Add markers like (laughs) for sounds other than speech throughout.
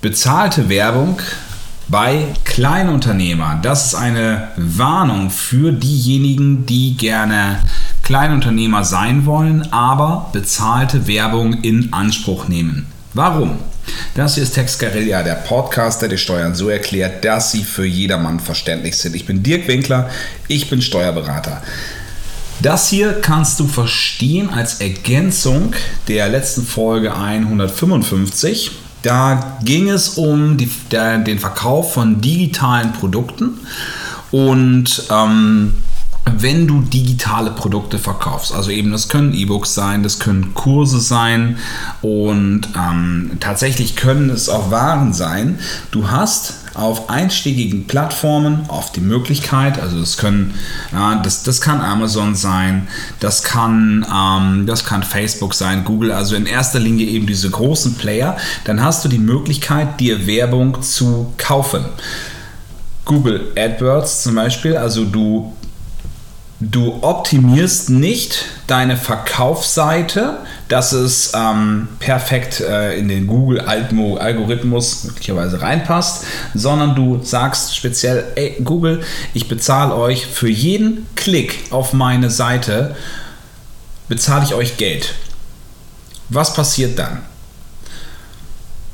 Bezahlte Werbung bei Kleinunternehmern. Das ist eine Warnung für diejenigen, die gerne Kleinunternehmer sein wollen, aber bezahlte Werbung in Anspruch nehmen. Warum? Das hier ist Tex Guerilla, der Podcast, der die Steuern so erklärt, dass sie für jedermann verständlich sind. Ich bin Dirk Winkler, ich bin Steuerberater. Das hier kannst du verstehen als Ergänzung der letzten Folge 155. Da ging es um die, der, den Verkauf von digitalen Produkten. Und ähm, wenn du digitale Produkte verkaufst. Also eben, das können E-Books sein, das können Kurse sein und ähm, tatsächlich können es auch Waren sein. Du hast auf einstiegigen Plattformen oft die Möglichkeit, also das können, ja, das, das kann Amazon sein, das kann, ähm, das kann Facebook sein, Google, also in erster Linie eben diese großen Player, dann hast du die Möglichkeit, dir Werbung zu kaufen. Google AdWords zum Beispiel, also du Du optimierst nicht deine Verkaufsseite, dass es ähm, perfekt äh, in den Google-Algorithmus möglicherweise reinpasst, sondern du sagst speziell, ey Google, ich bezahle euch für jeden Klick auf meine Seite, bezahle ich euch Geld. Was passiert dann?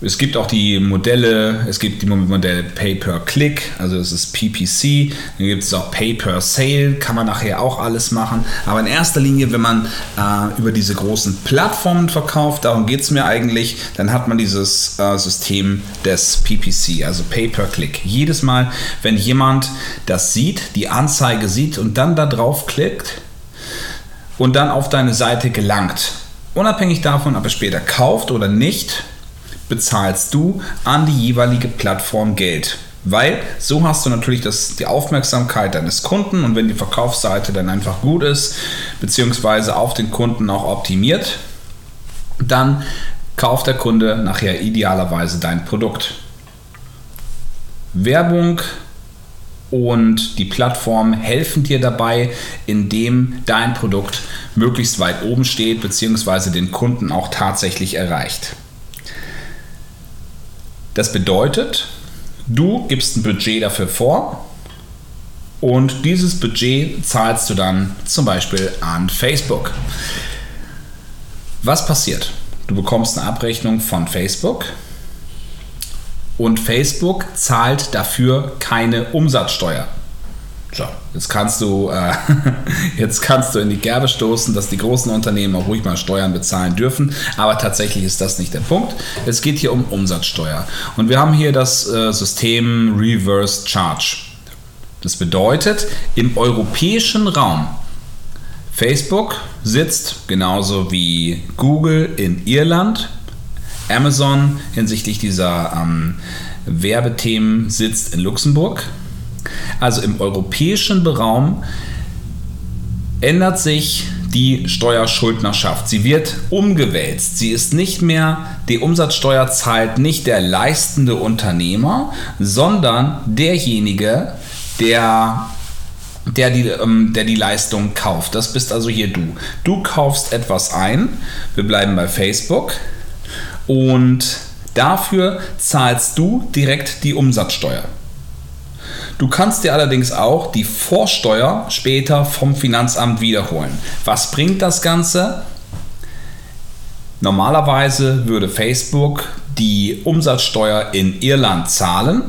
Es gibt auch die Modelle, es gibt die Modelle Pay per Click, also es ist PPC, dann gibt es auch Pay per Sale, kann man nachher auch alles machen. Aber in erster Linie, wenn man äh, über diese großen Plattformen verkauft, darum geht es mir eigentlich, dann hat man dieses äh, System des PPC, also Pay per Click. Jedes Mal, wenn jemand das sieht, die Anzeige sieht und dann da drauf klickt und dann auf deine Seite gelangt, unabhängig davon, ob er später kauft oder nicht, bezahlst du an die jeweilige Plattform Geld. Weil so hast du natürlich das, die Aufmerksamkeit deines Kunden und wenn die Verkaufsseite dann einfach gut ist, beziehungsweise auf den Kunden auch optimiert, dann kauft der Kunde nachher idealerweise dein Produkt. Werbung und die Plattform helfen dir dabei, indem dein Produkt möglichst weit oben steht, beziehungsweise den Kunden auch tatsächlich erreicht. Das bedeutet, du gibst ein Budget dafür vor und dieses Budget zahlst du dann zum Beispiel an Facebook. Was passiert? Du bekommst eine Abrechnung von Facebook und Facebook zahlt dafür keine Umsatzsteuer. So, jetzt kannst du, äh, (laughs) jetzt kannst du in die Gerbe stoßen, dass die großen Unternehmen auch ruhig mal Steuern bezahlen dürfen. Aber tatsächlich ist das nicht der Punkt. Es geht hier um Umsatzsteuer. Und wir haben hier das äh, System Reverse Charge. Das bedeutet, im europäischen Raum, Facebook sitzt genauso wie Google in Irland, Amazon hinsichtlich dieser ähm, Werbethemen sitzt in Luxemburg also im europäischen Raum ändert sich die Steuerschuldnerschaft. Sie wird umgewälzt. Sie ist nicht mehr, die Umsatzsteuer zahlt nicht der leistende Unternehmer, sondern derjenige, der, der, die, ähm, der die Leistung kauft. Das bist also hier du. Du kaufst etwas ein. Wir bleiben bei Facebook. Und dafür zahlst du direkt die Umsatzsteuer. Du kannst dir allerdings auch die Vorsteuer später vom Finanzamt wiederholen. Was bringt das Ganze? Normalerweise würde Facebook die Umsatzsteuer in Irland zahlen.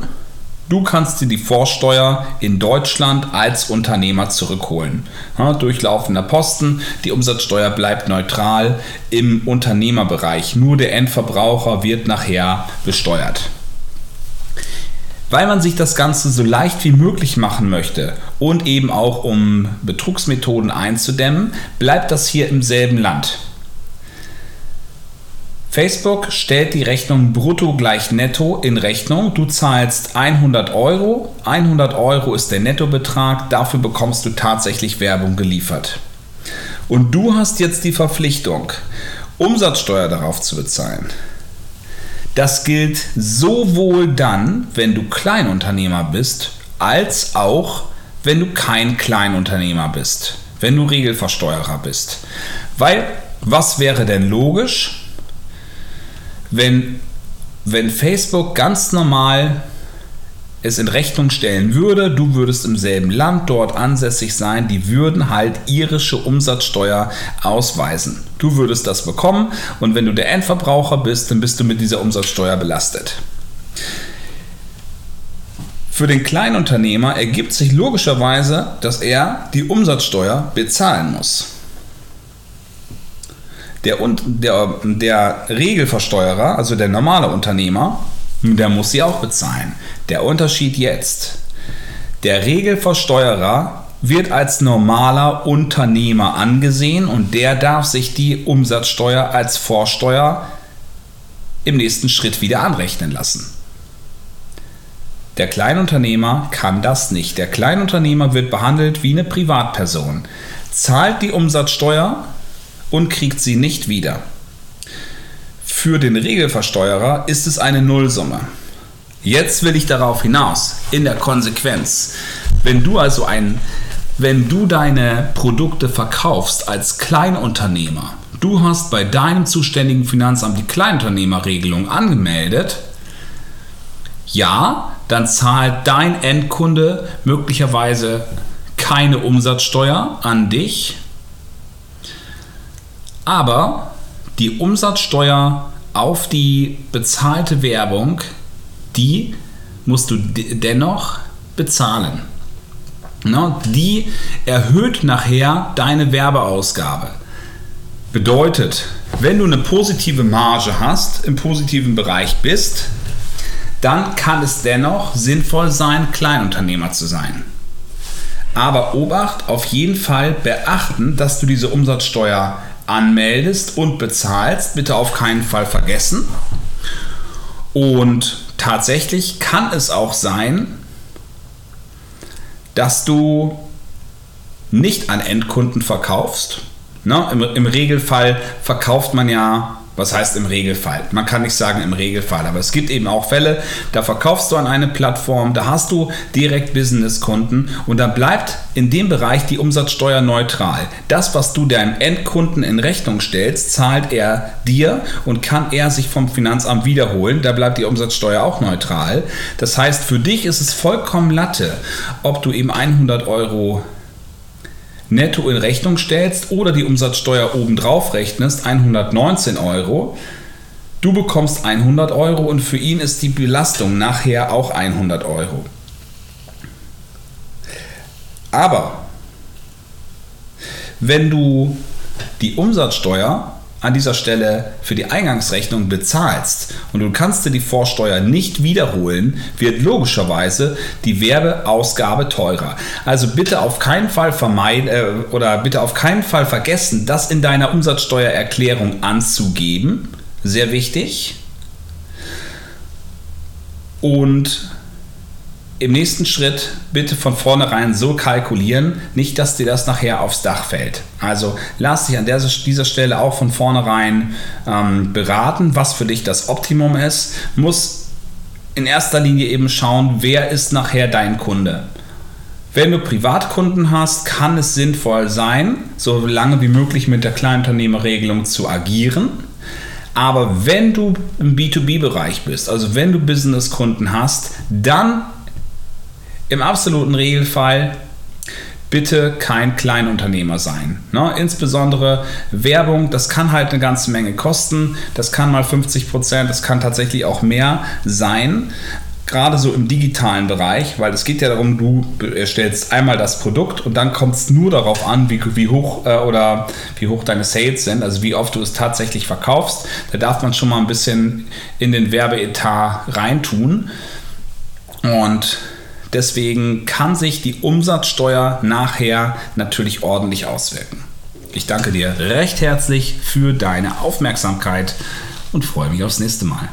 Du kannst dir die Vorsteuer in Deutschland als Unternehmer zurückholen. Ja, durchlaufender Posten, die Umsatzsteuer bleibt neutral im Unternehmerbereich. Nur der Endverbraucher wird nachher besteuert. Weil man sich das Ganze so leicht wie möglich machen möchte und eben auch um Betrugsmethoden einzudämmen, bleibt das hier im selben Land. Facebook stellt die Rechnung brutto gleich netto in Rechnung. Du zahlst 100 Euro. 100 Euro ist der Nettobetrag. Dafür bekommst du tatsächlich Werbung geliefert. Und du hast jetzt die Verpflichtung, Umsatzsteuer darauf zu bezahlen. Das gilt sowohl dann, wenn du Kleinunternehmer bist, als auch, wenn du kein Kleinunternehmer bist, wenn du Regelversteuerer bist. Weil, was wäre denn logisch, wenn wenn Facebook ganz normal es in Rechnung stellen würde, du würdest im selben Land dort ansässig sein, die würden halt irische Umsatzsteuer ausweisen. Du würdest das bekommen und wenn du der Endverbraucher bist, dann bist du mit dieser Umsatzsteuer belastet. Für den Kleinunternehmer ergibt sich logischerweise, dass er die Umsatzsteuer bezahlen muss. Der, der, der Regelversteuerer, also der normale Unternehmer, der muss sie auch bezahlen. Der Unterschied jetzt. Der Regelversteuerer wird als normaler Unternehmer angesehen und der darf sich die Umsatzsteuer als Vorsteuer im nächsten Schritt wieder anrechnen lassen. Der Kleinunternehmer kann das nicht. Der Kleinunternehmer wird behandelt wie eine Privatperson, zahlt die Umsatzsteuer und kriegt sie nicht wieder. Für den Regelversteuerer ist es eine Nullsumme. Jetzt will ich darauf hinaus, in der Konsequenz. Wenn du also ein, wenn du deine Produkte verkaufst als Kleinunternehmer, du hast bei deinem zuständigen Finanzamt die Kleinunternehmerregelung angemeldet, ja, dann zahlt dein Endkunde möglicherweise keine Umsatzsteuer an dich, aber die Umsatzsteuer auf die bezahlte Werbung, die musst du dennoch bezahlen. Die erhöht nachher deine Werbeausgabe. Bedeutet, wenn du eine positive Marge hast, im positiven Bereich bist, dann kann es dennoch sinnvoll sein, Kleinunternehmer zu sein. Aber Obacht, auf jeden Fall beachten, dass du diese Umsatzsteuer anmeldest und bezahlst. Bitte auf keinen Fall vergessen. Und tatsächlich kann es auch sein, dass du nicht an Endkunden verkaufst. Ne? Im, Im Regelfall verkauft man ja was heißt im Regelfall? Man kann nicht sagen im Regelfall, aber es gibt eben auch Fälle, da verkaufst du an eine Plattform, da hast du direkt Businesskunden und dann bleibt in dem Bereich die Umsatzsteuer neutral. Das, was du deinem Endkunden in Rechnung stellst, zahlt er dir und kann er sich vom Finanzamt wiederholen. Da bleibt die Umsatzsteuer auch neutral. Das heißt, für dich ist es vollkommen Latte, ob du eben 100 Euro netto in Rechnung stellst oder die Umsatzsteuer obendrauf rechnest, 119 Euro, du bekommst 100 Euro und für ihn ist die Belastung nachher auch 100 Euro. Aber wenn du die Umsatzsteuer an dieser Stelle für die Eingangsrechnung bezahlst und du kannst dir die Vorsteuer nicht wiederholen, wird logischerweise die Werbeausgabe teurer. Also bitte auf keinen Fall vermeiden äh, oder bitte auf keinen Fall vergessen, das in deiner Umsatzsteuererklärung anzugeben. Sehr wichtig. Und im nächsten Schritt bitte von vornherein so kalkulieren, nicht, dass dir das nachher aufs Dach fällt. Also lass dich an dieser Stelle auch von vornherein ähm, beraten, was für dich das Optimum ist. Muss in erster Linie eben schauen, wer ist nachher dein Kunde. Wenn du Privatkunden hast, kann es sinnvoll sein, so lange wie möglich mit der Kleinunternehmerregelung zu agieren. Aber wenn du im B2B-Bereich bist, also wenn du Businesskunden hast, dann im absoluten Regelfall bitte kein Kleinunternehmer sein. Ne? Insbesondere Werbung, das kann halt eine ganze Menge kosten. Das kann mal 50 Prozent, das kann tatsächlich auch mehr sein. Gerade so im digitalen Bereich, weil es geht ja darum, du erstellst einmal das Produkt und dann kommt es nur darauf an, wie, wie hoch äh, oder wie hoch deine Sales sind, also wie oft du es tatsächlich verkaufst. Da darf man schon mal ein bisschen in den Werbeetat reintun. Und Deswegen kann sich die Umsatzsteuer nachher natürlich ordentlich auswirken. Ich danke dir recht herzlich für deine Aufmerksamkeit und freue mich aufs nächste Mal.